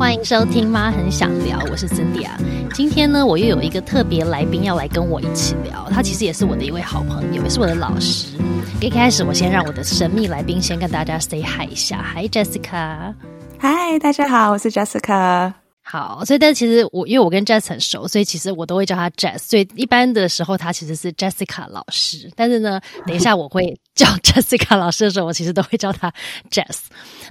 欢迎收听《妈很想聊》，我是 Cindy 啊。今天呢，我又有一个特别来宾要来跟我一起聊，他其实也是我的一位好朋友，也是我的老师。一开始，我先让我的神秘来宾先跟大家 say hi 一下，Hi Jessica，嗨，大家好，我是 Jessica。好，所以但其实我因为我跟 Jess 很熟，所以其实我都会叫他 Jess。所以一般的时候，他其实是 Jessica 老师。但是呢，等一下我会叫 Jessica 老师的时候，我其实都会叫她 Jess。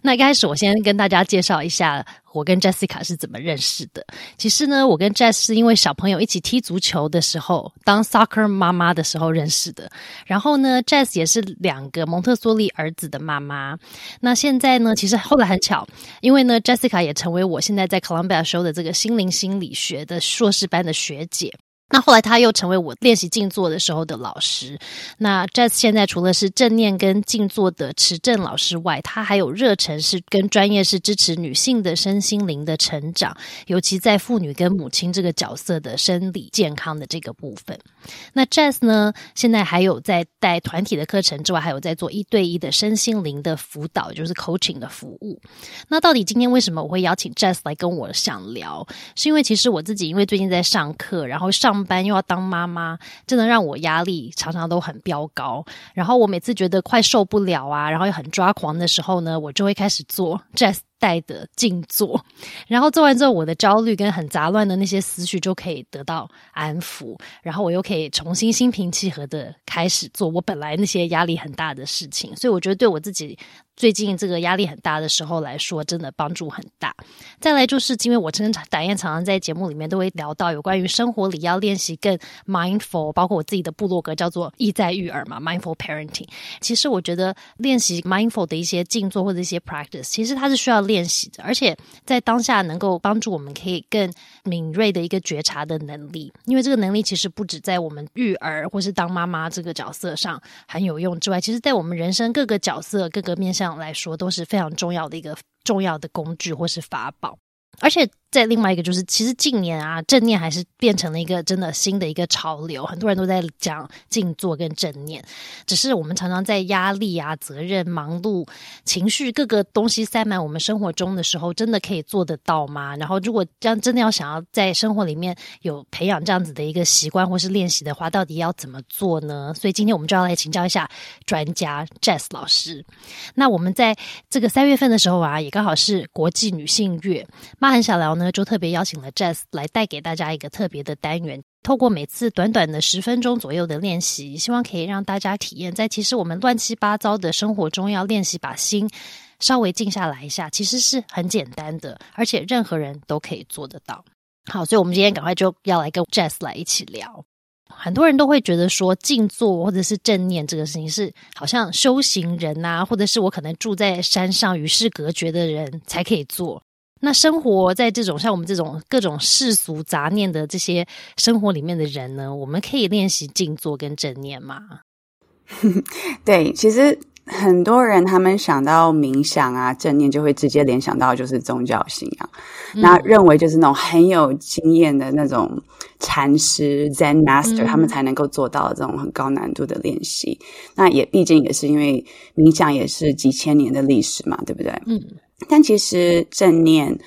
那一开始我先跟大家介绍一下。我跟 Jessica 是怎么认识的？其实呢，我跟 Jess 是因为小朋友一起踢足球的时候，当 soccer 妈妈的时候认识的。然后呢，Jess 也是两个蒙特梭利儿子的妈妈。那现在呢，其实后来很巧，因为呢，Jessica 也成为我现在在 Columbia 修的这个心灵心理学的硕士班的学姐。那后来他又成为我练习静坐的时候的老师。那 Jazz 现在除了是正念跟静坐的持正老师外，他还有热忱是跟专业是支持女性的身心灵的成长，尤其在妇女跟母亲这个角色的生理健康的这个部分。那 Jazz 呢，现在还有在带团体的课程之外，还有在做一对一的身心灵的辅导，就是 coaching 的服务。那到底今天为什么我会邀请 Jazz 来跟我想聊？是因为其实我自己因为最近在上课，然后上。上班又要当妈妈，真的让我压力常常都很飙高。然后我每次觉得快受不了啊，然后又很抓狂的时候呢，我就会开始做 Jazz 带的静坐。然后做完之后，我的焦虑跟很杂乱的那些思绪就可以得到安抚，然后我又可以重新心平气和的开始做我本来那些压力很大的事情。所以我觉得对我自己。最近这个压力很大的时候来说，真的帮助很大。再来就是因为我真的胆燕常常在节目里面都会聊到有关于生活里要练习更 mindful，包括我自己的部落格叫做“意在育儿”嘛，mindful parenting。其实我觉得练习 mindful 的一些静坐或者一些 practice，其实它是需要练习的，而且在当下能够帮助我们可以更敏锐的一个觉察的能力。因为这个能力其实不止在我们育儿或是当妈妈这个角色上很有用之外，其实在我们人生各个角色、各个面向。来说都是非常重要的一个重要的工具或是法宝，而且。再另外一个就是，其实近年啊，正念还是变成了一个真的新的一个潮流，很多人都在讲静坐跟正念。只是我们常常在压力啊、责任、忙碌、情绪各个东西塞满我们生活中的时候，真的可以做得到吗？然后，如果这样真的要想要在生活里面有培养这样子的一个习惯或是练习的话，到底要怎么做呢？所以今天我们就要来请教一下专家 Jess 老师。那我们在这个三月份的时候啊，也刚好是国际女性月，妈很想聊。呢，就特别邀请了 Jazz 来带给大家一个特别的单元，透过每次短短的十分钟左右的练习，希望可以让大家体验，在其实我们乱七八糟的生活中，要练习把心稍微静下来一下，其实是很简单的，而且任何人都可以做得到。好，所以我们今天赶快就要来跟 Jazz 来一起聊。很多人都会觉得说，静坐或者是正念这个事情是好像修行人啊，或者是我可能住在山上与世隔绝的人才可以做。那生活在这种像我们这种各种世俗杂念的这些生活里面的人呢，我们可以练习静坐跟正念吗？对，其实很多人他们想到冥想啊、正念，就会直接联想到就是宗教信仰，那认为就是那种很有经验的那种禅师 Zen Master，他们才能够做到这种很高难度的练习。那也毕竟也是因为冥想也是几千年的历史嘛，对不对？嗯。但其实正念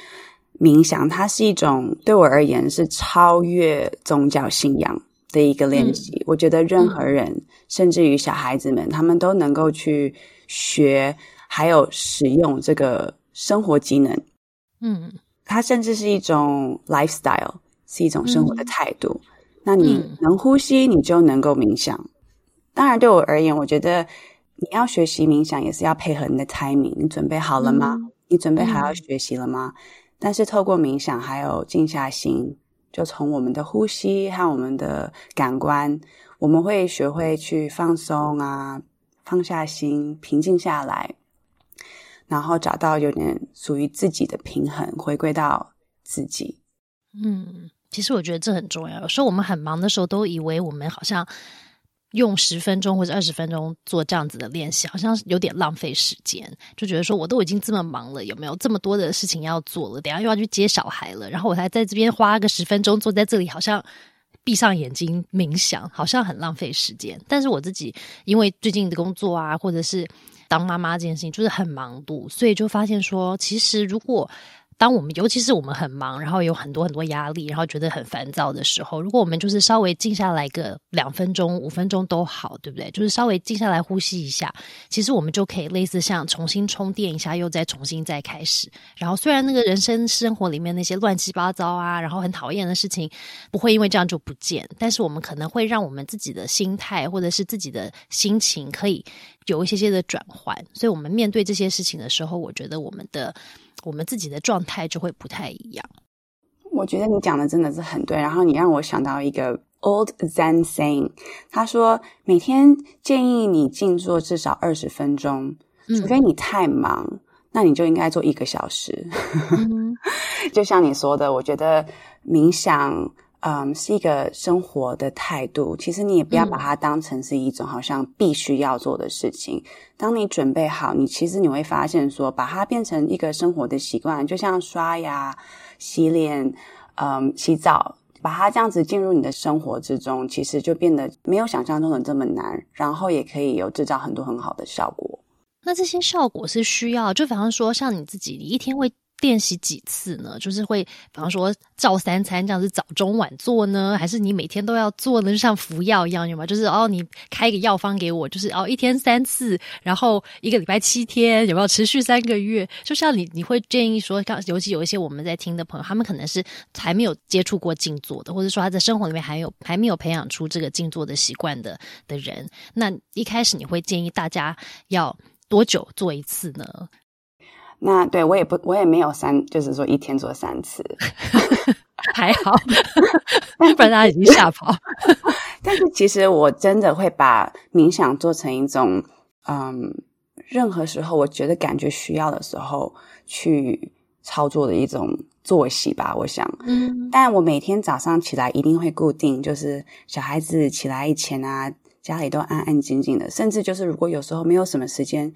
冥想，它是一种对我而言是超越宗教信仰的一个练习。我觉得任何人，甚至于小孩子们，他们都能够去学，还有使用这个生活技能。嗯，它甚至是一种 lifestyle，是一种生活的态度。那你能呼吸，你就能够冥想。当然，对我而言，我觉得你要学习冥想，也是要配合你的 timing。你准备好了吗？你准备好要学习了吗？但是透过冥想，还有静下心，就从我们的呼吸和我们的感官，我们会学会去放松啊，放下心，平静下来，然后找到有点属于自己的平衡，回归到自己。嗯，其实我觉得这很重要。有时候我们很忙的时候，都以为我们好像。用十分钟或者二十分钟做这样子的练习，好像有点浪费时间。就觉得说，我都已经这么忙了，有没有这么多的事情要做了？等下又要去接小孩了，然后我才在这边花个十分钟坐在这里，好像闭上眼睛冥想，好像很浪费时间。但是我自己因为最近的工作啊，或者是当妈妈这件事情，就是很忙碌，所以就发现说，其实如果当我们尤其是我们很忙，然后有很多很多压力，然后觉得很烦躁的时候，如果我们就是稍微静下来个两分钟、五分钟都好，对不对？就是稍微静下来呼吸一下，其实我们就可以类似像重新充电一下，又再重新再开始。然后虽然那个人生生活里面那些乱七八糟啊，然后很讨厌的事情不会因为这样就不见，但是我们可能会让我们自己的心态或者是自己的心情可以有一些些的转换。所以，我们面对这些事情的时候，我觉得我们的。我们自己的状态就会不太一样。我觉得你讲的真的是很对，然后你让我想到一个 old Zen saying，他说每天建议你静坐至少二十分钟，除非你太忙，那你就应该做一个小时。就像你说的，我觉得冥想。嗯，是一个生活的态度。其实你也不要把它当成是一种好像必须要做的事情。当你准备好，你其实你会发现说，把它变成一个生活的习惯，就像刷牙、洗脸、嗯、洗澡，把它这样子进入你的生活之中，其实就变得没有想象中的这么难，然后也可以有制造很多很好的效果。那这些效果是需要，就比方说像你自己，你一天会。练习几次呢？就是会，比方说照三餐这样子，早中晚做呢，还是你每天都要做呢？就像服药一样，有吗？就是哦，你开一个药方给我，就是哦，一天三次，然后一个礼拜七天，有没有持续三个月？就像你，你会建议说，刚尤其有一些我们在听的朋友，他们可能是还没有接触过静坐的，或者说他在生活里面还有还没有培养出这个静坐的习惯的的人，那一开始你会建议大家要多久做一次呢？那对我也不，我也没有三，就是说一天做三次，还好，不然大家已经吓跑。但是其实我真的会把冥想做成一种，嗯，任何时候我觉得感觉需要的时候去操作的一种作息吧。我想，嗯，但我每天早上起来一定会固定，就是小孩子起来以前啊，家里都安安静静的，甚至就是如果有时候没有什么时间。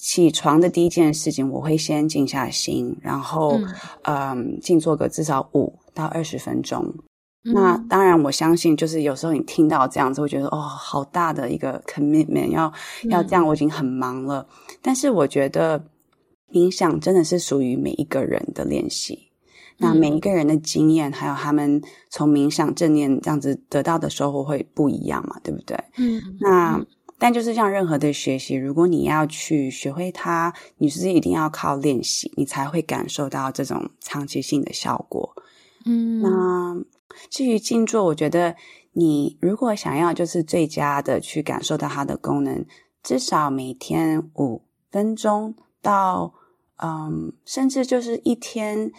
起床的第一件事情，我会先静下心，然后，嗯，静坐个至少五到二十分钟。那当然，我相信，就是有时候你听到这样子，会觉得哦，好大的一个 commitment，要要这样，我已经很忙了。但是，我觉得冥想真的是属于每一个人的练习。那每一个人的经验，还有他们从冥想正念这样子得到的收获会不一样嘛？对不对？嗯，那。但就是像任何的学习，如果你要去学会它，你是一定要靠练习，你才会感受到这种长期性的效果。嗯，那至于静坐，我觉得你如果想要就是最佳的去感受到它的功能，至少每天五分钟到嗯，甚至就是一天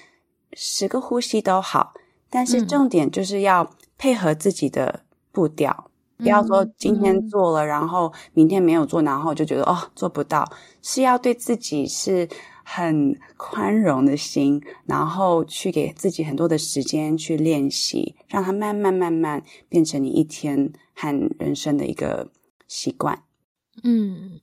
十个呼吸都好。但是重点就是要配合自己的步调。不要说今天做了，然后明天没有做，然后就觉得哦做不到，是要对自己是很宽容的心，然后去给自己很多的时间去练习，让它慢慢慢慢变成你一天和人生的一个习惯。嗯。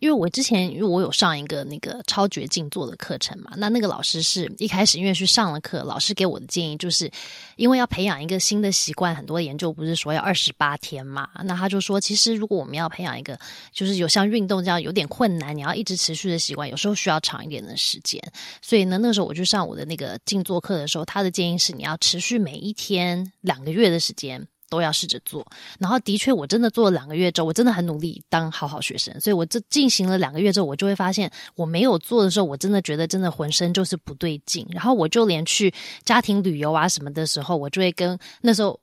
因为我之前因为我有上一个那个超绝静坐的课程嘛，那那个老师是一开始因为去上了课，老师给我的建议就是，因为要培养一个新的习惯，很多研究不是说要二十八天嘛，那他就说，其实如果我们要培养一个就是有像运动这样有点困难，你要一直持续的习惯，有时候需要长一点的时间。所以呢，那时候我去上我的那个静坐课的时候，他的建议是你要持续每一天两个月的时间。都要试着做，然后的确，我真的做了两个月之后，我真的很努力当好好学生，所以我这进行了两个月之后，我就会发现我没有做的时候，我真的觉得真的浑身就是不对劲，然后我就连去家庭旅游啊什么的时候，我就会跟那时候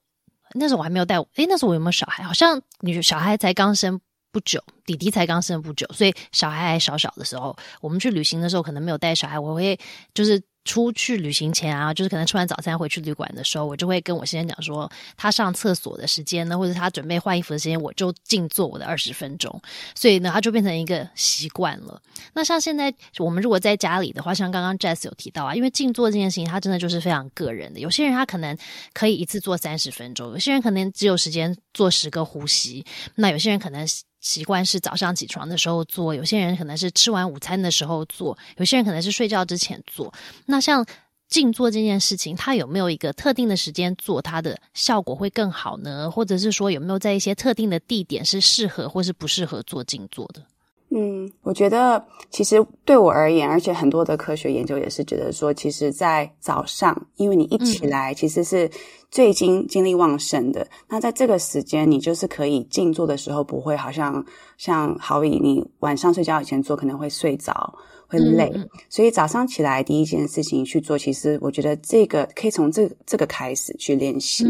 那时候我还没有带，诶，那时候我有没有小孩？好像女小孩才刚生不久，弟弟才刚生不久，所以小孩还小小的时候，我们去旅行的时候可能没有带小孩，我会就是。出去旅行前啊，就是可能吃完早餐回去旅馆的时候，我就会跟我先生讲说，他上厕所的时间呢，或者他准备换衣服的时间，我就静坐我的二十分钟。所以呢，他就变成一个习惯了。那像现在我们如果在家里的话，像刚刚 Jess 有提到啊，因为静坐这件事情，它真的就是非常个人的。有些人他可能可以一次做三十分钟，有些人可能只有时间做十个呼吸，那有些人可能。习惯是早上起床的时候做，有些人可能是吃完午餐的时候做，有些人可能是睡觉之前做。那像静坐这件事情，它有没有一个特定的时间做，它的效果会更好呢？或者是说有没有在一些特定的地点是适合或是不适合做静坐的？嗯，我觉得其实对我而言，而且很多的科学研究也是觉得说，其实，在早上，因为你一起来，其实是最精精力旺盛的。那在这个时间，你就是可以静坐的时候，不会好像像好比你晚上睡觉以前做，可能会睡着，会累。所以早上起来第一件事情去做，其实我觉得这个可以从这这个开始去练习。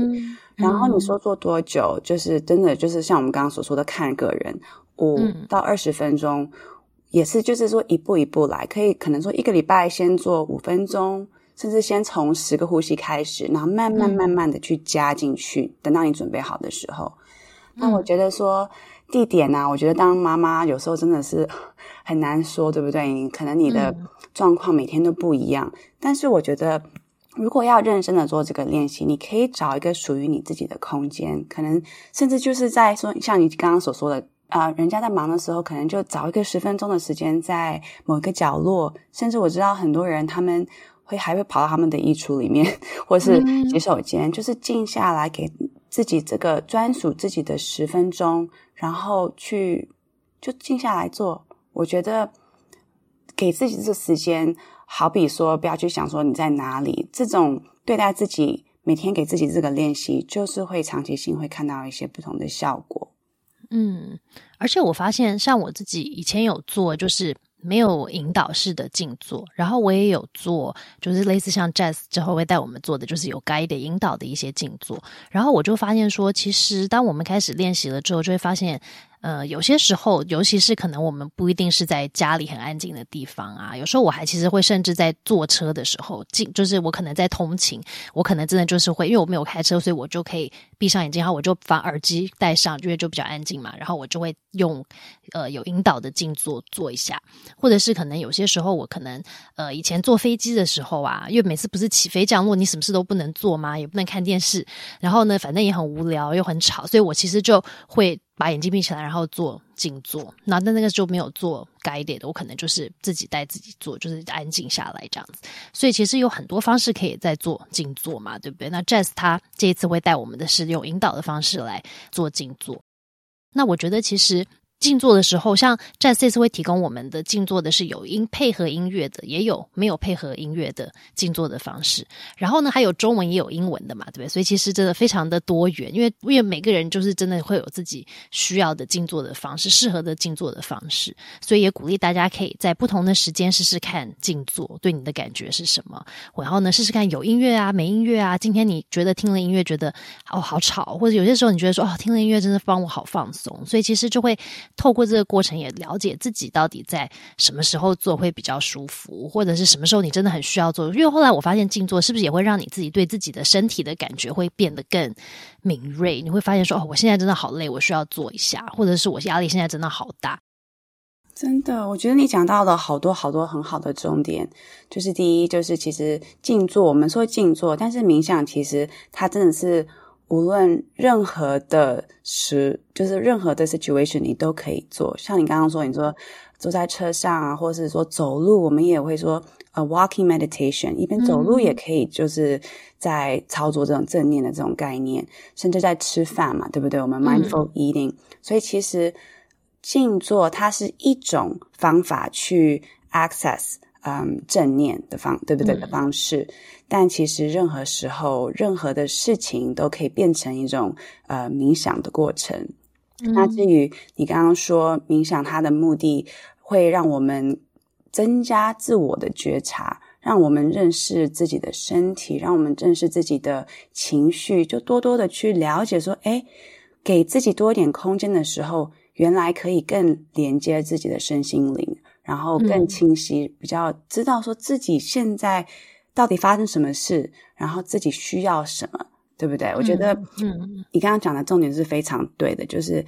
然后你说做多久，就是真的就是像我们刚刚所说的，看个人。五到二十分钟，也是就是说一步一步来，可以可能说一个礼拜先做五分钟，甚至先从十个呼吸开始，然后慢慢慢慢的去加进去。等到你准备好的时候，那我觉得说地点呢，我觉得当妈妈有时候真的是很难说，对不对？可能你的状况每天都不一样，但是我觉得如果要认真的做这个练习，你可以找一个属于你自己的空间，可能甚至就是在说像你刚刚所说的。啊，人家在忙的时候，可能就找一个十分钟的时间，在某一个角落。甚至我知道很多人，他们会还会跑到他们的衣橱里面，或是洗手间，就是静下来，给自己这个专属自己的十分钟，然后去就静下来做。我觉得给自己这个时间，好比说不要去想说你在哪里，这种对待自己，每天给自己这个练习，就是会长期性会看到一些不同的效果。嗯，而且我发现，像我自己以前有做，就是没有引导式的静坐，然后我也有做，就是类似像 Jazz 之后会带我们做的，就是有 guide 引导的一些静坐，然后我就发现说，其实当我们开始练习了之后，就会发现。呃，有些时候，尤其是可能我们不一定是在家里很安静的地方啊。有时候我还其实会甚至在坐车的时候，静就是我可能在通勤，我可能真的就是会，因为我没有开车，所以我就可以闭上眼睛，然后我就把耳机戴上，因为就比较安静嘛。然后我就会用呃有引导的静坐做一下，或者是可能有些时候我可能呃以前坐飞机的时候啊，因为每次不是起飞降落，你什么事都不能做吗？也不能看电视，然后呢，反正也很无聊又很吵，所以我其实就会。把眼睛闭起来，然后做静坐。那那那个就没有做该点的，我可能就是自己带自己做，就是安静下来这样子。所以其实有很多方式可以在做静坐嘛，对不对？那 Jazz 他这一次会带我们的是用引导的方式来做静坐。那我觉得其实。静坐的时候，像 Jazz 这次会提供我们的静坐的是有音配合音乐的，也有没有配合音乐的静坐的方式。然后呢，还有中文也有英文的嘛，对不对？所以其实真的非常的多元，因为因为每个人就是真的会有自己需要的静坐的方式，适合的静坐的方式。所以也鼓励大家可以在不同的时间试试看静坐，对你的感觉是什么？然后呢，试试看有音乐啊，没音乐啊。今天你觉得听了音乐觉得哦好吵，或者有些时候你觉得说哦听了音乐真的帮我好放松，所以其实就会。透过这个过程，也了解自己到底在什么时候做会比较舒服，或者是什么时候你真的很需要做。因为后来我发现，静坐是不是也会让你自己对自己的身体的感觉会变得更敏锐？你会发现说，哦，我现在真的好累，我需要做一下，或者是我压力现在真的好大。真的，我觉得你讲到了好多好多很好的重点。就是第一，就是其实静坐，我们说静坐，但是冥想其实它真的是。无论任何的时，就是任何的 situation，你都可以做。像你刚刚说，你说坐在车上啊，或者是说走路，我们也会说呃 walking meditation，一边走路也可以，就是在操作这种正念的这种概念，甚至在吃饭嘛，对不对？我们 mindful eating。所以其实静坐它是一种方法去 access。嗯，正念的方，对不对的方式？但其实任何时候，任何的事情都可以变成一种呃冥想的过程。那至于你刚刚说冥想，它的目的会让我们增加自我的觉察，让我们认识自己的身体，让我们认识自己的情绪，就多多的去了解说，哎，给自己多一点空间的时候，原来可以更连接自己的身心灵。然后更清晰，比较知道说自己现在到底发生什么事，然后自己需要什么，对不对？我觉得，嗯，你刚刚讲的重点是非常对的，就是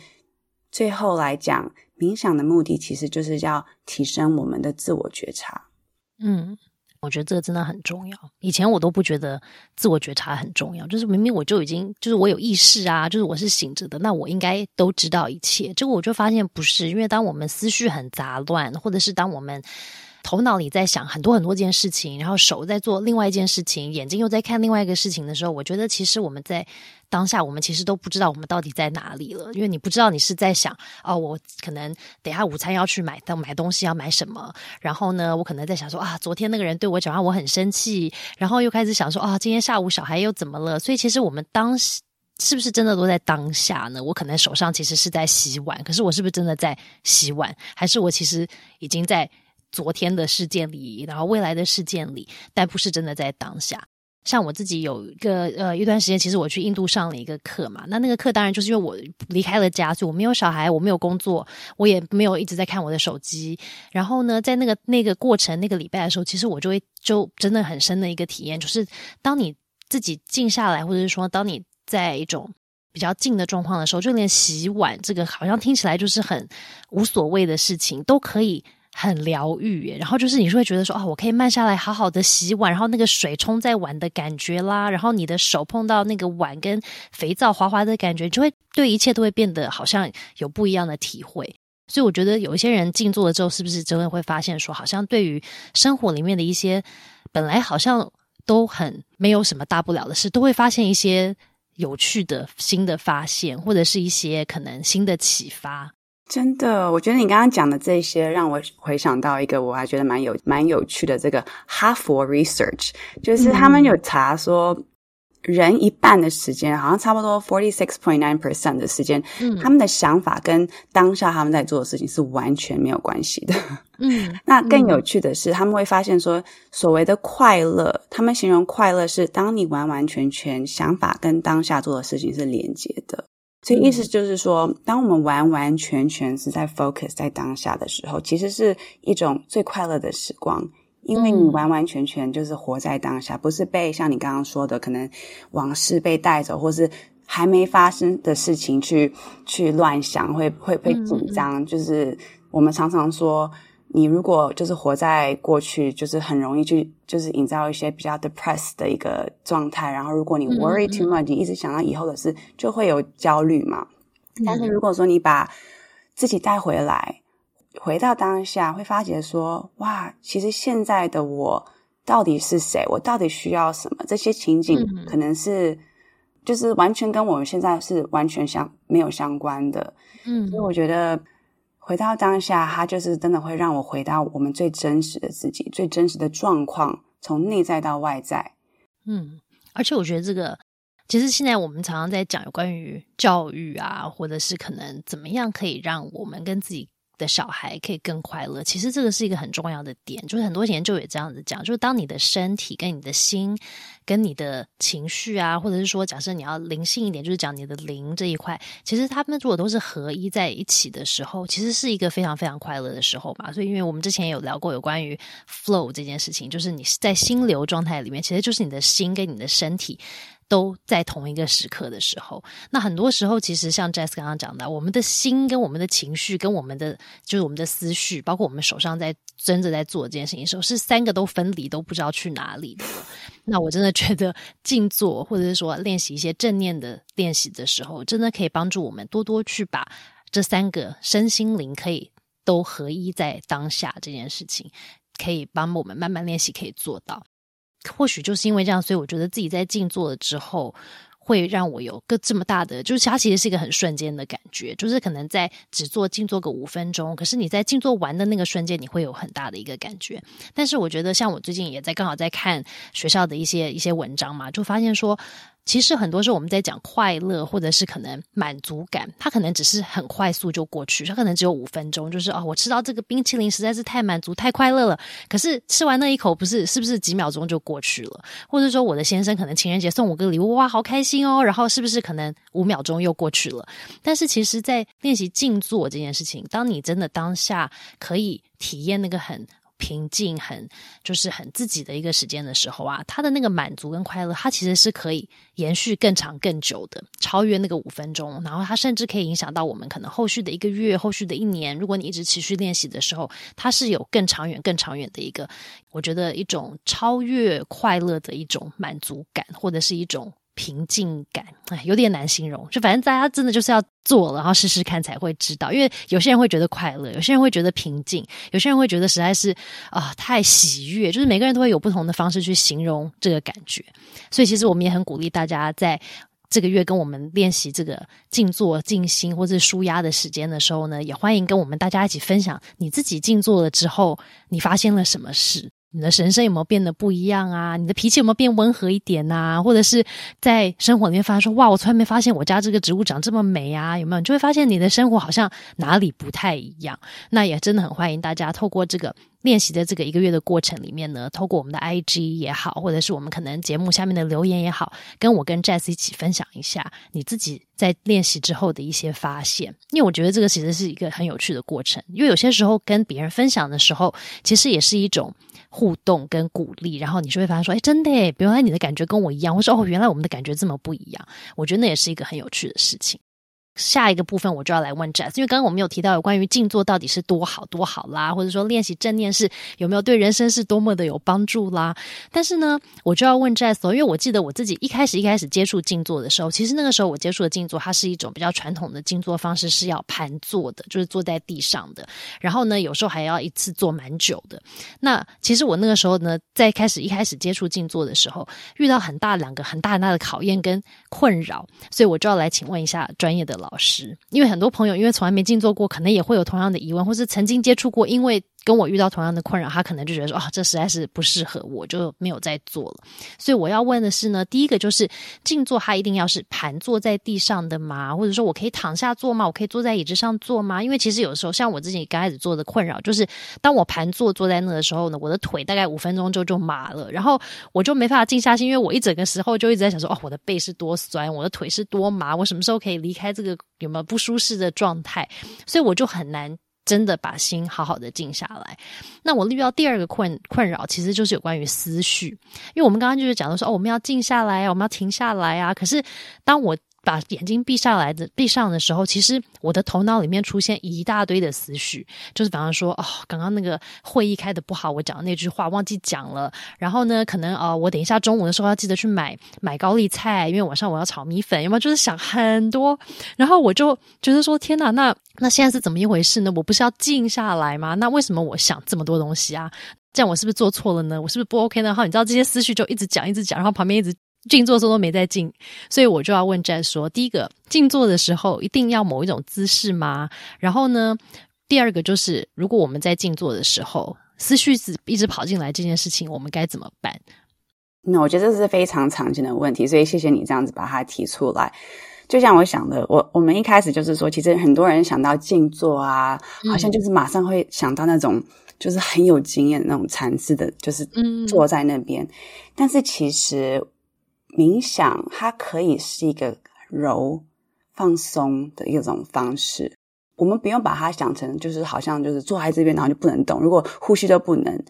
最后来讲，冥想的目的其实就是要提升我们的自我觉察，嗯。我觉得这个真的很重要。以前我都不觉得自我觉察很重要，就是明明我就已经就是我有意识啊，就是我是醒着的，那我应该都知道一切。结果我就发现不是，因为当我们思绪很杂乱，或者是当我们头脑里在想很多很多件事情，然后手在做另外一件事情，眼睛又在看另外一个事情的时候，我觉得其实我们在当下，我们其实都不知道我们到底在哪里了，因为你不知道你是在想哦，我可能等下午餐要去买东买东西要买什么，然后呢，我可能在想说啊，昨天那个人对我讲话我很生气，然后又开始想说啊，今天下午小孩又怎么了？所以其实我们当时。是不是真的都在当下呢？我可能手上其实是在洗碗，可是我是不是真的在洗碗？还是我其实已经在昨天的事件里，然后未来的事件里，但不是真的在当下？像我自己有一个呃一段时间，其实我去印度上了一个课嘛。那那个课当然就是因为我离开了家，所以我没有小孩，我没有工作，我也没有一直在看我的手机。然后呢，在那个那个过程那个礼拜的时候，其实我就会就真的很深的一个体验，就是当你自己静下来，或者是说当你。在一种比较静的状况的时候，就连洗碗这个好像听起来就是很无所谓的事情，都可以很疗愈。然后就是你会觉得说，哦，我可以慢下来，好好的洗碗，然后那个水冲在碗的感觉啦，然后你的手碰到那个碗跟肥皂滑滑的感觉，就会对一切都会变得好像有不一样的体会。所以我觉得有一些人静坐了之后，是不是真的会发现说，好像对于生活里面的一些本来好像都很没有什么大不了的事，都会发现一些。有趣的新的发现，或者是一些可能新的启发。真的，我觉得你刚刚讲的这些，让我回想到一个我还觉得蛮有蛮有趣的这个哈佛 research，就是他们有查说。人一半的时间，好像差不多 forty six point nine percent 的时间，嗯，他们的想法跟当下他们在做的事情是完全没有关系的。嗯，那更有趣的是，他们会发现说，所谓的快乐，他们形容快乐是当你完完全全想法跟当下做的事情是连接的。所以意思就是说，当我们完完全全是在 focus 在当下的时候，其实是一种最快乐的时光。因为你完完全全就是活在当下，不是被像你刚刚说的，可能往事被带走，或是还没发生的事情去去乱想，会会会紧张。就是我们常常说，你如果就是活在过去，就是很容易去就是营造一些比较 depressed 的一个状态。然后如果你 worry too much，你一直想到以后的事，就会有焦虑嘛。但是如果说你把自己带回来。回到当下，会发觉说：“哇，其实现在的我到底是谁？我到底需要什么？这些情景可能是，就是完全跟我们现在是完全相没有相关的。嗯，所以我觉得回到当下，它就是真的会让我回到我们最真实的自己，最真实的状况，从内在到外在。嗯，而且我觉得这个，其实现在我们常常在讲有关于教育啊，或者是可能怎么样可以让我们跟自己。的小孩可以更快乐，其实这个是一个很重要的点，就是很多研究也这样子讲，就是当你的身体跟你的心跟你的情绪啊，或者是说假设你要灵性一点，就是讲你的灵这一块，其实他们如果都是合一在一起的时候，其实是一个非常非常快乐的时候嘛。所以，因为我们之前有聊过有关于 flow 这件事情，就是你在心流状态里面，其实就是你的心跟你的身体。都在同一个时刻的时候，那很多时候其实像 Jess 刚刚讲的，我们的心跟我们的情绪跟我们的就是我们的思绪，包括我们手上在真的在做这件事情的时候，是三个都分离，都不知道去哪里的。那我真的觉得静坐或者是说练习一些正念的练习的时候，真的可以帮助我们多多去把这三个身心灵可以都合一在当下这件事情，可以帮我们慢慢练习可以做到。或许就是因为这样，所以我觉得自己在静坐了之后，会让我有个这么大的，就是它其实是一个很瞬间的感觉，就是可能在只做静坐个五分钟，可是你在静坐完的那个瞬间，你会有很大的一个感觉。但是我觉得，像我最近也在刚好在看学校的一些一些文章嘛，就发现说。其实很多时候我们在讲快乐，或者是可能满足感，它可能只是很快速就过去，它可能只有五分钟，就是哦，我吃到这个冰淇淋实在是太满足、太快乐了。可是吃完那一口，不是是不是几秒钟就过去了？或者说我的先生可能情人节送我个礼物，哇，好开心哦，然后是不是可能五秒钟又过去了？但是其实，在练习静坐这件事情，当你真的当下可以体验那个很。平静很就是很自己的一个时间的时候啊，他的那个满足跟快乐，他其实是可以延续更长更久的，超越那个五分钟。然后他甚至可以影响到我们可能后续的一个月、后续的一年。如果你一直持续练习的时候，它是有更长远、更长远的一个，我觉得一种超越快乐的一种满足感，或者是一种。平静感，哎，有点难形容。就反正大家真的就是要做了，然后试试看才会知道。因为有些人会觉得快乐，有些人会觉得平静，有些人会觉得实在是啊太喜悦。就是每个人都会有不同的方式去形容这个感觉。所以其实我们也很鼓励大家在。这个月跟我们练习这个静坐、静心或者舒压的时间的时候呢，也欢迎跟我们大家一起分享你自己静坐了之后，你发现了什么事？你的神圣有没有变得不一样啊？你的脾气有没有变温和一点呐？或者是在生活里面发现说，哇，我从来没发现我家这个植物长这么美啊？有没有？你就会发现你的生活好像哪里不太一样。那也真的很欢迎大家透过这个。练习的这个一个月的过程里面呢，透过我们的 IG 也好，或者是我们可能节目下面的留言也好，跟我跟 Jess 一起分享一下你自己在练习之后的一些发现。因为我觉得这个其实是一个很有趣的过程，因为有些时候跟别人分享的时候，其实也是一种互动跟鼓励，然后你就会发现说，哎，真的，原来你的感觉跟我一样，或者哦，原来我们的感觉这么不一样。我觉得那也是一个很有趣的事情。下一个部分我就要来问 Jazz，因为刚刚我们有提到有关于静坐到底是多好多好啦，或者说练习正念是有没有对人生是多么的有帮助啦。但是呢，我就要问 Jazz，因为我记得我自己一开始一开始接触静坐的时候，其实那个时候我接触的静坐，它是一种比较传统的静坐方式，是要盘坐的，就是坐在地上的。然后呢，有时候还要一次坐蛮久的。那其实我那个时候呢，在开始一开始接触静坐的时候，遇到很大两个很大很大的考验跟困扰，所以我就要来请问一下专业的。老师，因为很多朋友因为从来没静坐过，可能也会有同样的疑问，或是曾经接触过，因为。跟我遇到同样的困扰，他可能就觉得说啊，这实在是不适合我，就没有再做了。所以我要问的是呢，第一个就是静坐，它一定要是盘坐在地上的吗？或者说我可以躺下坐吗？我可以坐在椅子上坐吗？因为其实有时候像我自己刚开始做的困扰，就是当我盘坐坐在那的时候呢，我的腿大概五分钟就就麻了，然后我就没办法静下心，因为我一整个时候就一直在想说，哦，我的背是多酸，我的腿是多麻，我什么时候可以离开这个有没有不舒适的状态？所以我就很难。真的把心好好的静下来。那我遇到第二个困困扰，其实就是有关于思绪。因为我们刚刚就是讲到说，哦，我们要静下来，我们要停下来啊。可是当我把眼睛闭下来的闭上的时候，其实我的头脑里面出现一大堆的思绪，就是比方说，哦，刚刚那个会议开的不好，我讲的那句话忘记讲了。然后呢，可能呃，我等一下中午的时候要记得去买买高丽菜，因为晚上我要炒米粉。有没有？就是想很多。然后我就觉得说，天哪，那那现在是怎么一回事呢？我不是要静下来吗？那为什么我想这么多东西啊？这样我是不是做错了呢？我是不是不 OK 呢？然后你知道这些思绪就一直讲，一直讲，然后旁边一直。静坐的时候都没在静，所以我就要问 Jazz 说：第一个，静坐的时候一定要某一种姿势吗？然后呢，第二个就是，如果我们在静坐的时候，思绪是一直跑进来这件事情，我们该怎么办？那我觉得这是非常常见的问题，所以谢谢你这样子把它提出来。就像我想的，我我们一开始就是说，其实很多人想到静坐啊，好像就是马上会想到那种就是很有经验的那种禅师的，就是坐在那边，但是其实。冥想，它可以是一个柔放松的一种方式。我们不用把它想成就是好像就是坐在这边，然后就不能动。如果呼吸都不能，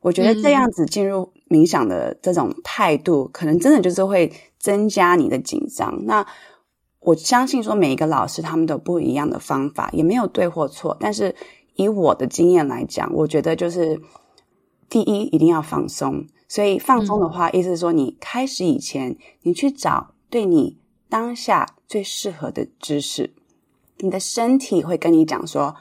我觉得这样子进入冥想的这种态度，可能真的就是会增加你的紧张。那我相信说每一个老师他们都不一样的方法，也没有对或错。但是以我的经验来讲，我觉得就是第一一定要放松。所以放松的话，意思是说，你开始以前，你去找对你当下最适合的姿势。你的身体会跟你讲说，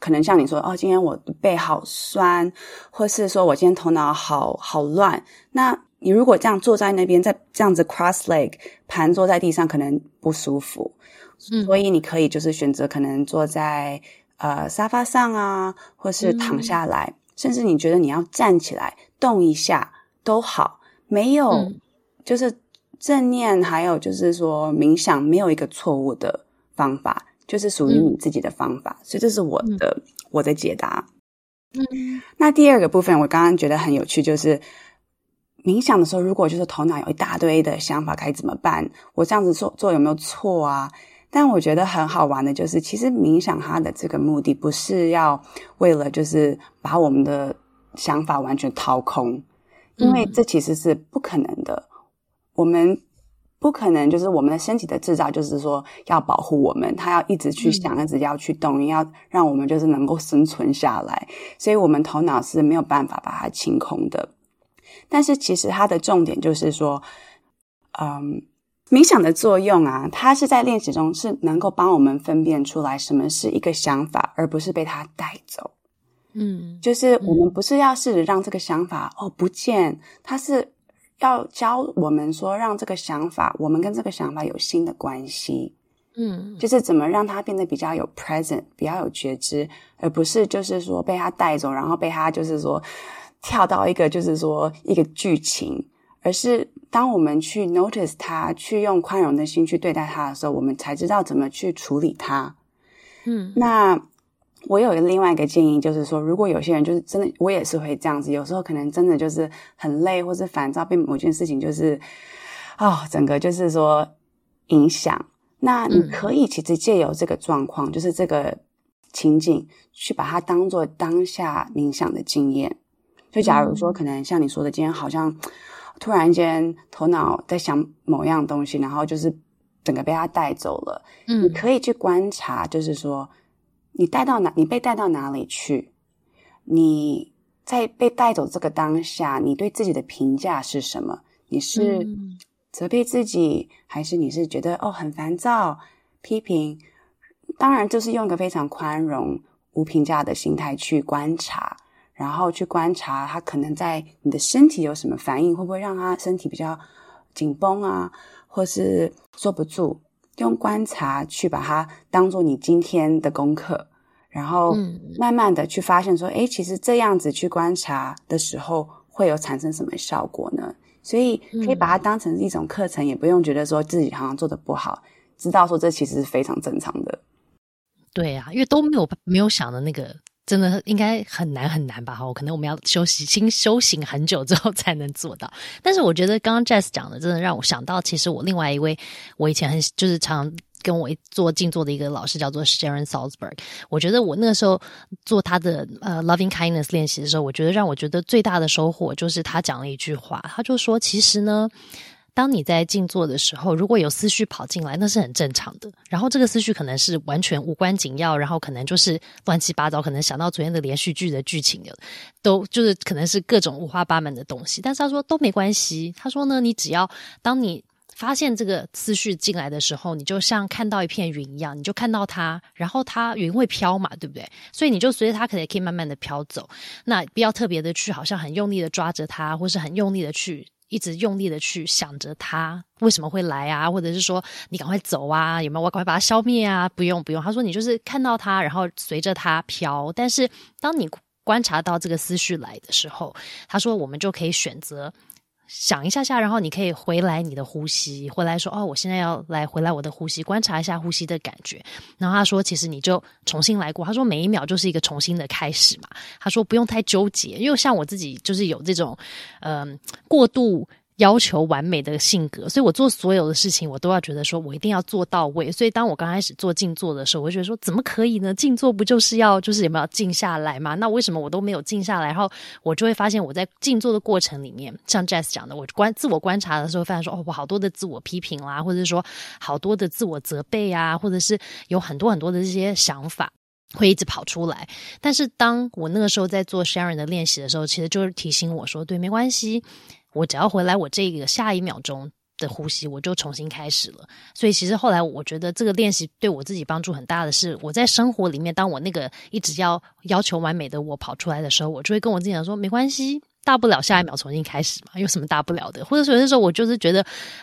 可能像你说，哦，今天我背好酸，或是说我今天头脑好好乱。那你如果这样坐在那边，在这样子 cross leg 盘坐在地上，可能不舒服。所以你可以就是选择可能坐在呃沙发上啊，或是躺下来，甚至你觉得你要站起来动一下。都好，没有，就是正念，还有就是说冥想，没有一个错误的方法，就是属于你自己的方法。所以这是我的我的解答。嗯，那第二个部分，我刚刚觉得很有趣，就是冥想的时候，如果就是头脑有一大堆的想法，该怎么办？我这样子做做有没有错啊？但我觉得很好玩的，就是其实冥想它的这个目的，不是要为了就是把我们的想法完全掏空。因为这其实是不可能的，我们不可能就是我们的身体的制造，就是说要保护我们，它要一直去想，一直要去动，要让我们就是能够生存下来，所以我们头脑是没有办法把它清空的。但是其实它的重点就是说，嗯，冥想的作用啊，它是在练习中是能够帮我们分辨出来什么是一个想法，而不是被它带走。嗯，就是我们不是要试着让这个想法哦不见，它是要教我们说让这个想法，我们跟这个想法有新的关系。嗯，就是怎么让它变得比较有 present，比较有觉知，而不是就是说被它带走，然后被它就是说跳到一个就是说一个剧情，而是当我们去 notice 它，去用宽容的心去对待它的时候，我们才知道怎么去处理它。嗯，那我有另外一个建议，就是说，如果有些人就是真的，我也是会这样子，有时候可能真的就是很累或是烦躁，被某件事情就是啊，整个就是说影响。那你可以其实借由这个状况，就是这个情景，去把它当做当下冥想的经验。就假如说，可能像你说的，今天好像突然间头脑在想某样东西，然后就是整个被他带走了。嗯，你可以去观察，就是说你带到哪，你被带到哪里去？你在被带走这个当下，你对自己的评价是什么？你是？责备自己，还是你是觉得哦很烦躁、批评？当然，就是用一个非常宽容、无评价的心态去观察，然后去观察他可能在你的身体有什么反应，会不会让他身体比较紧绷啊，或是坐不住？用观察去把它当做你今天的功课，然后慢慢的去发现说，哎，其实这样子去观察的时候，会有产生什么效果呢？所以可以把它当成一种课程，也不用觉得说自己好像做的不好，知道说这其实是非常正常的。对啊，因为都没有没有想的那个，真的应该很难很难吧？哈，可能我们要休息、新修行很久之后才能做到。但是我觉得刚刚 Jess 讲的，真的让我想到，其实我另外一位我以前很就是常。跟我一做静坐的一个老师叫做 Sharon Salzberg，我觉得我那个时候做他的呃 Loving Kindness 练习的时候，我觉得让我觉得最大的收获就是他讲了一句话，他就说：“其实呢，当你在静坐的时候，如果有思绪跑进来，那是很正常的。然后这个思绪可能是完全无关紧要，然后可能就是乱七八糟，可能想到昨天的连续剧的剧情的，都就是可能是各种五花八门的东西。但是他说都没关系，他说呢，你只要当你。发现这个思绪进来的时候，你就像看到一片云一样，你就看到它，然后它云会飘嘛，对不对？所以你就随着它，可能可以慢慢的飘走。那不要特别的去，好像很用力的抓着它，或是很用力的去，一直用力的去想着它为什么会来啊，或者是说你赶快走啊，有没有？我赶快把它消灭啊？不用不用。他说你就是看到它，然后随着它飘。但是当你观察到这个思绪来的时候，他说我们就可以选择。想一下下，然后你可以回来你的呼吸，回来说哦，我现在要来回来我的呼吸，观察一下呼吸的感觉。然后他说，其实你就重新来过。他说，每一秒就是一个重新的开始嘛。他说不用太纠结，因为像我自己就是有这种嗯过度。要求完美的性格，所以我做所有的事情，我都要觉得说我一定要做到位。所以当我刚开始做静坐的时候，我就觉得说怎么可以呢？静坐不就是要就是有没有静下来嘛？那为什么我都没有静下来？然后我就会发现我在静坐的过程里面，像 Jess 讲的，我观自我观察的时候，发现说哦，我好多的自我批评啦，或者是说好多的自我责备啊，或者是有很多很多的这些想法会一直跑出来。但是当我那个时候在做 Sharon 的练习的时候，其实就是提醒我说，对，没关系。我只要回来，我这个下一秒钟的呼吸，我就重新开始了。所以其实后来我觉得这个练习对我自己帮助很大的是，我在生活里面，当我那个一直要要求完美的我跑出来的时候，我就会跟我自己讲说，没关系。大不了下一秒重新开始嘛，有什么大不了的？或者说有些时候我就是觉得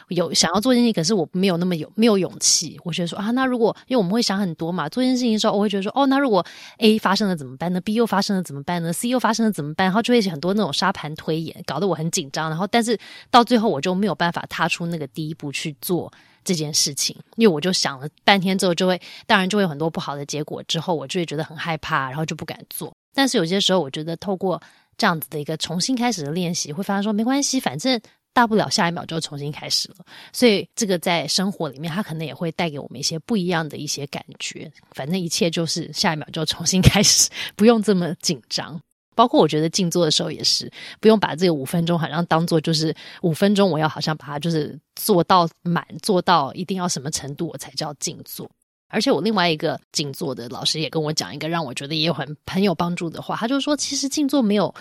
有想要做件事情，可是我没有那么有没有勇气。我觉得说啊，那如果因为我们会想很多嘛，做件事情的时候，我会觉得说哦，那如果 A 发生了怎么办呢？B 又发生了怎么办呢？C 又发生了怎么办？然后就会很多那种沙盘推演，搞得我很紧张。然后但是到最后我就没有办法踏出那个第一步去做这件事情，因为我就想了半天之后，就会当然就会有很多不好的结果。之后我就会觉得很害怕，然后就不敢做。但是有些时候，我觉得透过这样子的一个重新开始的练习，会发现说没关系，反正大不了下一秒就重新开始了。所以这个在生活里面，它可能也会带给我们一些不一样的一些感觉。反正一切就是下一秒就重新开始，不用这么紧张。包括我觉得静坐的时候也是，不用把这个五分钟好像当做就是五分钟，我要好像把它就是做到满，做到一定要什么程度我才叫静坐。而且我另外一个静坐的老师也跟我讲一个让我觉得也有很很有帮助的话，他就说，其实静坐没有，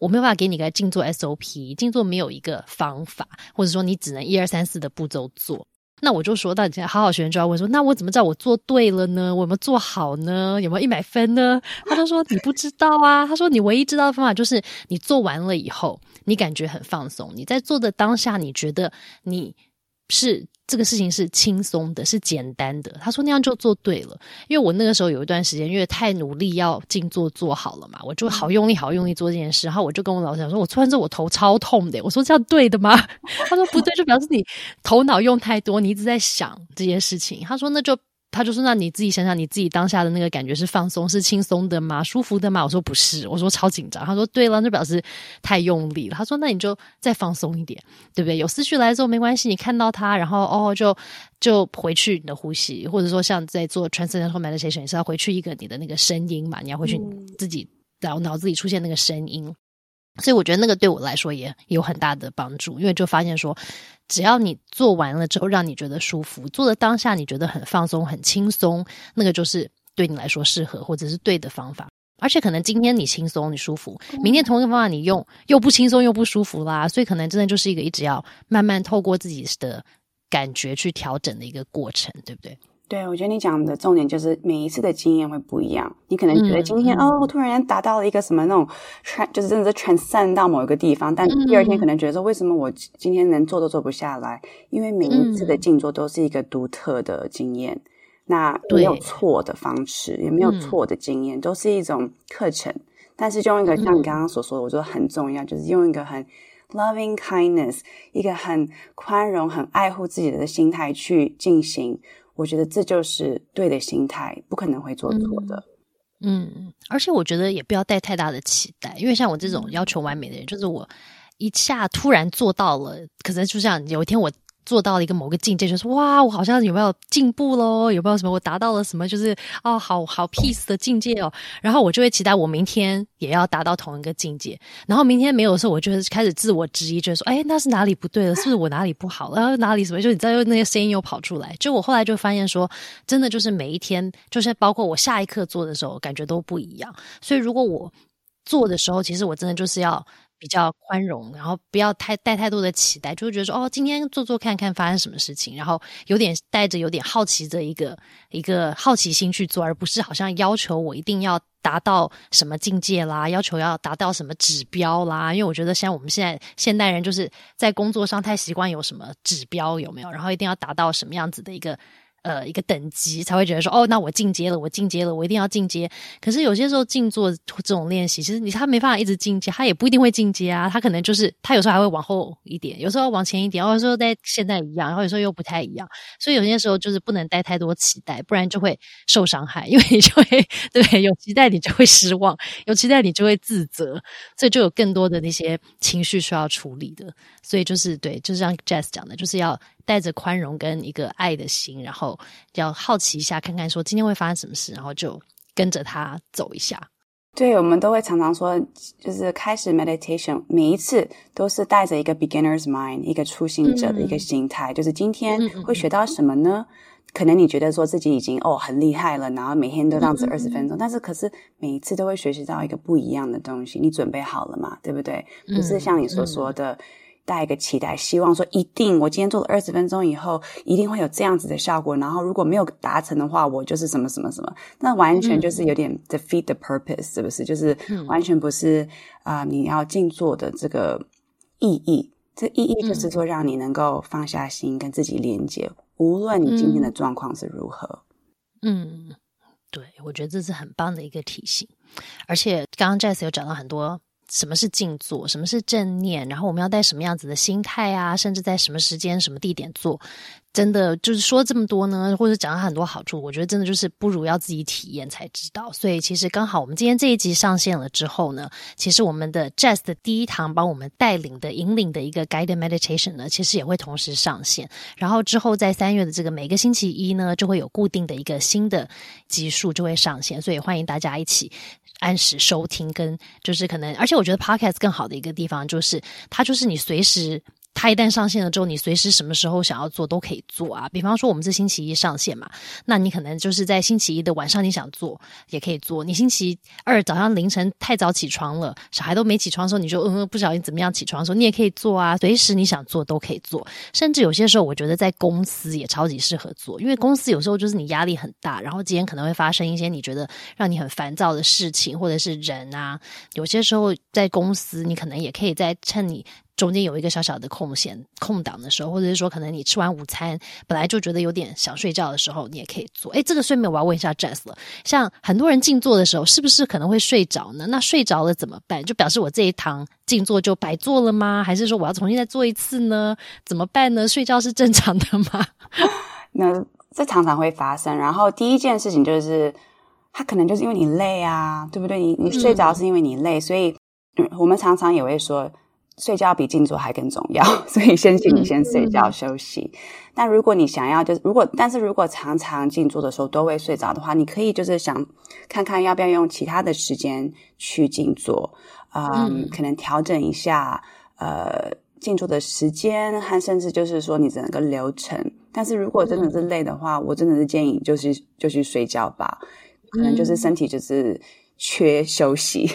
我没有办法给你个静坐 SOP，静坐没有一个方法，或者说你只能一二三四的步骤做。那我就说，到底好好学就要问说，那我怎么知道我做对了呢？我有没有做好呢？有没有一百分呢？他就说你不知道啊。他说你唯一知道的方法就是你做完了以后，你感觉很放松。你在做的当下，你觉得你是。这个事情是轻松的，是简单的。他说那样就做对了，因为我那个时候有一段时间，因为太努力要静坐做好了嘛，我就好用力、好用力做这件事。然后我就跟我老师讲说，我做完之后我头超痛的。我说这样对的吗？他说不对，就表示你头脑用太多，你一直在想这件事情。他说那就。他就说：“那你自己想想，你自己当下的那个感觉是放松、是轻松的吗？舒服的吗？”我说：“不是。”我说：“超紧张。”他说：“对了，就表示太用力了。”他说：“那你就再放松一点，对不对？有思绪来之后没关系，你看到它，然后哦，就就回去你的呼吸，或者说像在做 transcendental meditation 是要回去一个你的那个声音嘛？你要回去自己脑脑子里出现那个声音。所以我觉得那个对我来说也有很大的帮助，因为就发现说。只要你做完了之后，让你觉得舒服，做的当下你觉得很放松、很轻松，那个就是对你来说适合或者是对的方法。而且可能今天你轻松、你舒服，明天同一个方法你用又不轻松又不舒服啦。所以可能真的就是一个一直要慢慢透过自己的感觉去调整的一个过程，对不对？对，我觉得你讲的重点就是每一次的经验会不一样。你可能觉得今天哦，我突然达到了一个什么那种 tran，就是真的是 transcend 到某一个地方，但第二天可能觉得说，为什么我今天能做都做不下来？因为每一次的静坐都是一个独特的经验，那没有错的方式，也没有错的经验，都是一种课程。但是用一个像你刚刚所说的，我觉得很重要，就是用一个很 loving kindness，一个很宽容、很爱护自己的心态去进行。我觉得这就是对的心态，不可能会做错的。嗯，而且我觉得也不要带太大的期待，因为像我这种要求完美的人，就是我一下突然做到了，可能就像有一天我。做到了一个某个境界，就是哇，我好像有没有进步喽？有没有什么我达到了什么？就是哦，好好 peace 的境界哦。然后我就会期待我明天也要达到同一个境界。然后明天没有的时候，我就开始自我质疑，觉得说，哎，那是哪里不对了？是不是我哪里不好了？哪里什么？就你知道，那些声音又跑出来。就我后来就发现说，真的就是每一天，就是包括我下一刻做的时候，感觉都不一样。所以如果我做的时候，其实我真的就是要。比较宽容，然后不要太带太多的期待，就会觉得说哦，今天做做看看发生什么事情，然后有点带着有点好奇的一个一个好奇心去做，而不是好像要求我一定要达到什么境界啦，要求要达到什么指标啦。因为我觉得像我们现在现代人就是在工作上太习惯有什么指标有没有，然后一定要达到什么样子的一个。呃，一个等级才会觉得说，哦，那我进阶了，我进阶了，我一定要进阶。可是有些时候静坐这种练习，其实你他没办法一直进阶，他也不一定会进阶啊。他可能就是他有时候还会往后一点，有时候往前一点，或者说在现在一样，然后有时候又不太一样。所以有些时候就是不能带太多期待，不然就会受伤害。因为你就会对有期待，你就会失望；有期待，你就会自责，所以就有更多的那些情绪需要处理的。所以就是对，就是像 Jess 讲的，就是要。带着宽容跟一个爱的心，然后要好奇一下，看看说今天会发生什么事，然后就跟着他走一下。对，我们都会常常说，就是开始 meditation，每一次都是带着一个 beginner's mind，一个初心者的一个心态，就是今天会学到什么呢？可能你觉得说自己已经哦很厉害了，然后每天都这样子二十分钟，但是可是每一次都会学习到一个不一样的东西。你准备好了嘛？对不对？不是像你所说的。带一个期待，希望说一定，我今天做了二十分钟以后，一定会有这样子的效果。然后如果没有达成的话，我就是什么什么什么，那完全就是有点 defeat the purpose，是不是？就是完全不是啊！你要静坐的这个意义，这意义就是说让你能够放下心，跟自己连接，无论你今天的状况是如何。嗯，对，我觉得这是很棒的一个提醒。而且刚刚 Jess 有讲到很多。什么是静坐？什么是正念？然后我们要带什么样子的心态啊？甚至在什么时间、什么地点做？真的就是说这么多呢，或者讲了很多好处，我觉得真的就是不如要自己体验才知道。所以其实刚好我们今天这一集上线了之后呢，其实我们的 Jazz 的第一堂帮我们带领的引领的一个 Guided Meditation 呢，其实也会同时上线。然后之后在三月的这个每个星期一呢，就会有固定的一个新的集数就会上线，所以欢迎大家一起。按时收听，跟就是可能，而且我觉得 podcast 更好的一个地方就是，它就是你随时它一旦上线了之后，你随时什么时候想要做都可以做啊。比方说，我们是星期一上线嘛，那你可能就是在星期一的晚上你想做也可以做。你星期二早上凌晨太早起床了，小孩都没起床的时候，你就嗯不小心怎么样起床的时候，你也可以做啊。随时你想做都可以做，甚至有些时候我觉得在公司也超级适合做，因为公司有时候就是你压力很大，然后今天可能会发生一些你觉得让你很烦躁的事情，或者是人啊，有些时候在公司你可能也可以在趁你。中间有一个小小的空闲空档的时候，或者是说可能你吃完午餐本来就觉得有点想睡觉的时候，你也可以做。哎，这个睡眠我要问一下 Jess 了。像很多人静坐的时候，是不是可能会睡着呢？那睡着了怎么办？就表示我这一堂静坐就白做了吗？还是说我要重新再做一次呢？怎么办呢？睡觉是正常的吗？那这常常会发生。然后第一件事情就是，他可能就是因为你累啊，对不对？你你睡着是因为你累，所以我们常常也会说。睡觉比静坐还更重要，所以先请你先睡觉休息。但如果你想要，就是如果，但是如果常常静坐的时候都会睡着的话，你可以就是想看看要不要用其他的时间去静坐，嗯，可能调整一下呃静坐的时间和甚至就是说你整个流程。但是如果真的是累的话，我真的是建议就是就去睡觉吧，可能就是身体就是缺休息。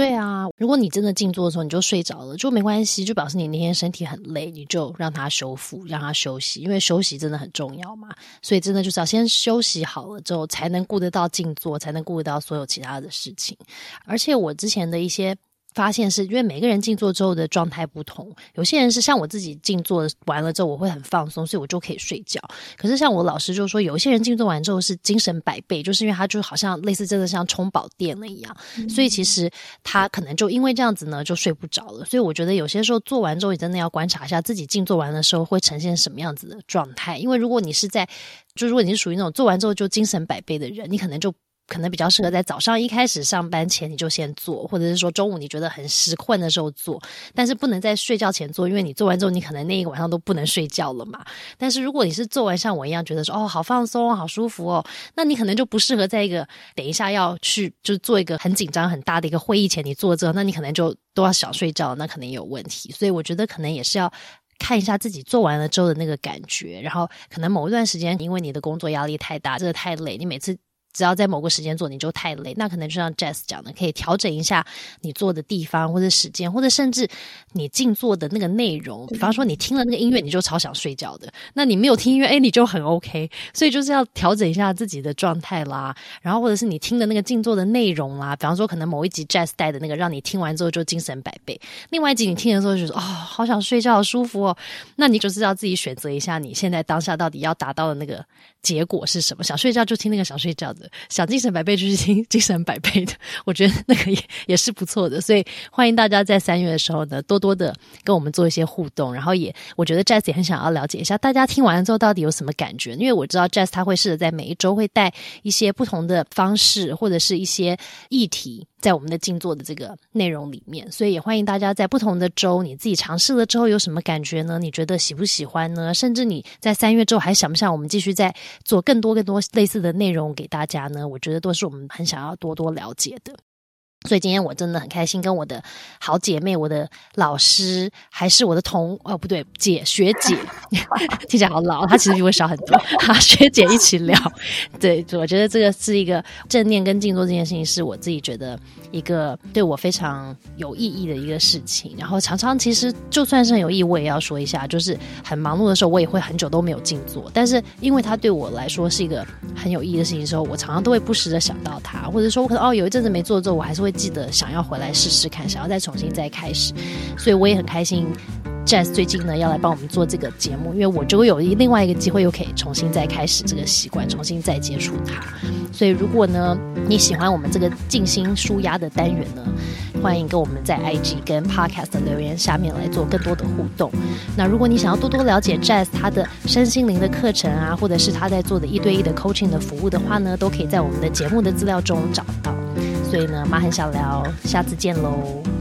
对啊，如果你真的静坐的时候你就睡着了，就没关系，就表示你那天身体很累，你就让它修复，让它休息，因为休息真的很重要嘛。所以真的就是要先休息好了之后，才能顾得到静坐，才能顾得到所有其他的事情。而且我之前的一些。发现是因为每个人静坐之后的状态不同，有些人是像我自己静坐完了之后我会很放松，所以我就可以睡觉。可是像我老师就说，有一些人静坐完之后是精神百倍，就是因为他就好像类似真的像充饱电了一样，所以其实他可能就因为这样子呢就睡不着了。所以我觉得有些时候做完之后，你真的要观察一下自己静坐完的时候会呈现什么样子的状态。因为如果你是在，就如果你是属于那种做完之后就精神百倍的人，你可能就。可能比较适合在早上一开始上班前你就先做，或者是说中午你觉得很失困的时候做，但是不能在睡觉前做，因为你做完之后你可能那一个晚上都不能睡觉了嘛。但是如果你是做完像我一样觉得说哦好放松好舒服哦，那你可能就不适合在一个等一下要去就是做一个很紧张很大的一个会议前你做这，那你可能就都要想睡觉，那可能也有问题。所以我觉得可能也是要看一下自己做完了之后的那个感觉，然后可能某一段时间因为你的工作压力太大，真的太累，你每次。只要在某个时间做，你就太累，那可能就像 Jess 讲的，可以调整一下你做的地方或者时间，或者甚至你静坐的那个内容。比方说，你听了那个音乐，你就超想睡觉的；那你没有听音乐，哎，你就很 OK。所以就是要调整一下自己的状态啦。然后或者是你听的那个静坐的内容啦，比方说可能某一集 Jess 带的那个，让你听完之后就精神百倍；另外一集你听的时候就说哦，好想睡觉，舒服哦。那你就是要自己选择一下，你现在当下到底要达到的那个结果是什么？想睡觉就听那个想睡觉的。想精神百倍就是精 精神百倍的，我觉得那个也也是不错的，所以欢迎大家在三月的时候呢，多多的跟我们做一些互动，然后也我觉得 Jazz 也很想要了解一下大家听完了之后到底有什么感觉，因为我知道 Jazz 他会试着在每一周会带一些不同的方式或者是一些议题。在我们的静坐的这个内容里面，所以也欢迎大家在不同的周，你自己尝试了之后有什么感觉呢？你觉得喜不喜欢呢？甚至你在三月之后还想不想我们继续再做更多更多类似的内容给大家呢？我觉得都是我们很想要多多了解的。所以今天我真的很开心，跟我的好姐妹、我的老师，还是我的同哦不对姐学姐，听起来好老，她其实比我小很多。哈，学姐一起聊，对，我觉得这个是一个正念跟静坐这件事情，是我自己觉得一个对我非常有意义的一个事情。然后常常其实就算是很有意义，我也要说一下，就是很忙碌的时候，我也会很久都没有静坐。但是因为它对我来说是一个很有意义的事情的时候，我常常都会不时的想到它，或者说我可能哦有一阵子没做之后，我还是会记得想要回来试试看，想要再重新再开始，所以我也很开心。Jazz 最近呢要来帮我们做这个节目，因为我就有另外一个机会，又可以重新再开始这个习惯，重新再接触它。所以如果呢你喜欢我们这个静心舒压的单元呢，欢迎跟我们在 IG 跟 Podcast 的留言下面来做更多的互动。那如果你想要多多了解 Jazz 他的身心灵的课程啊，或者是他在做的一对一的 coaching 的服务的话呢，都可以在我们的节目的资料中找到。所以呢，妈很想聊，下次见喽。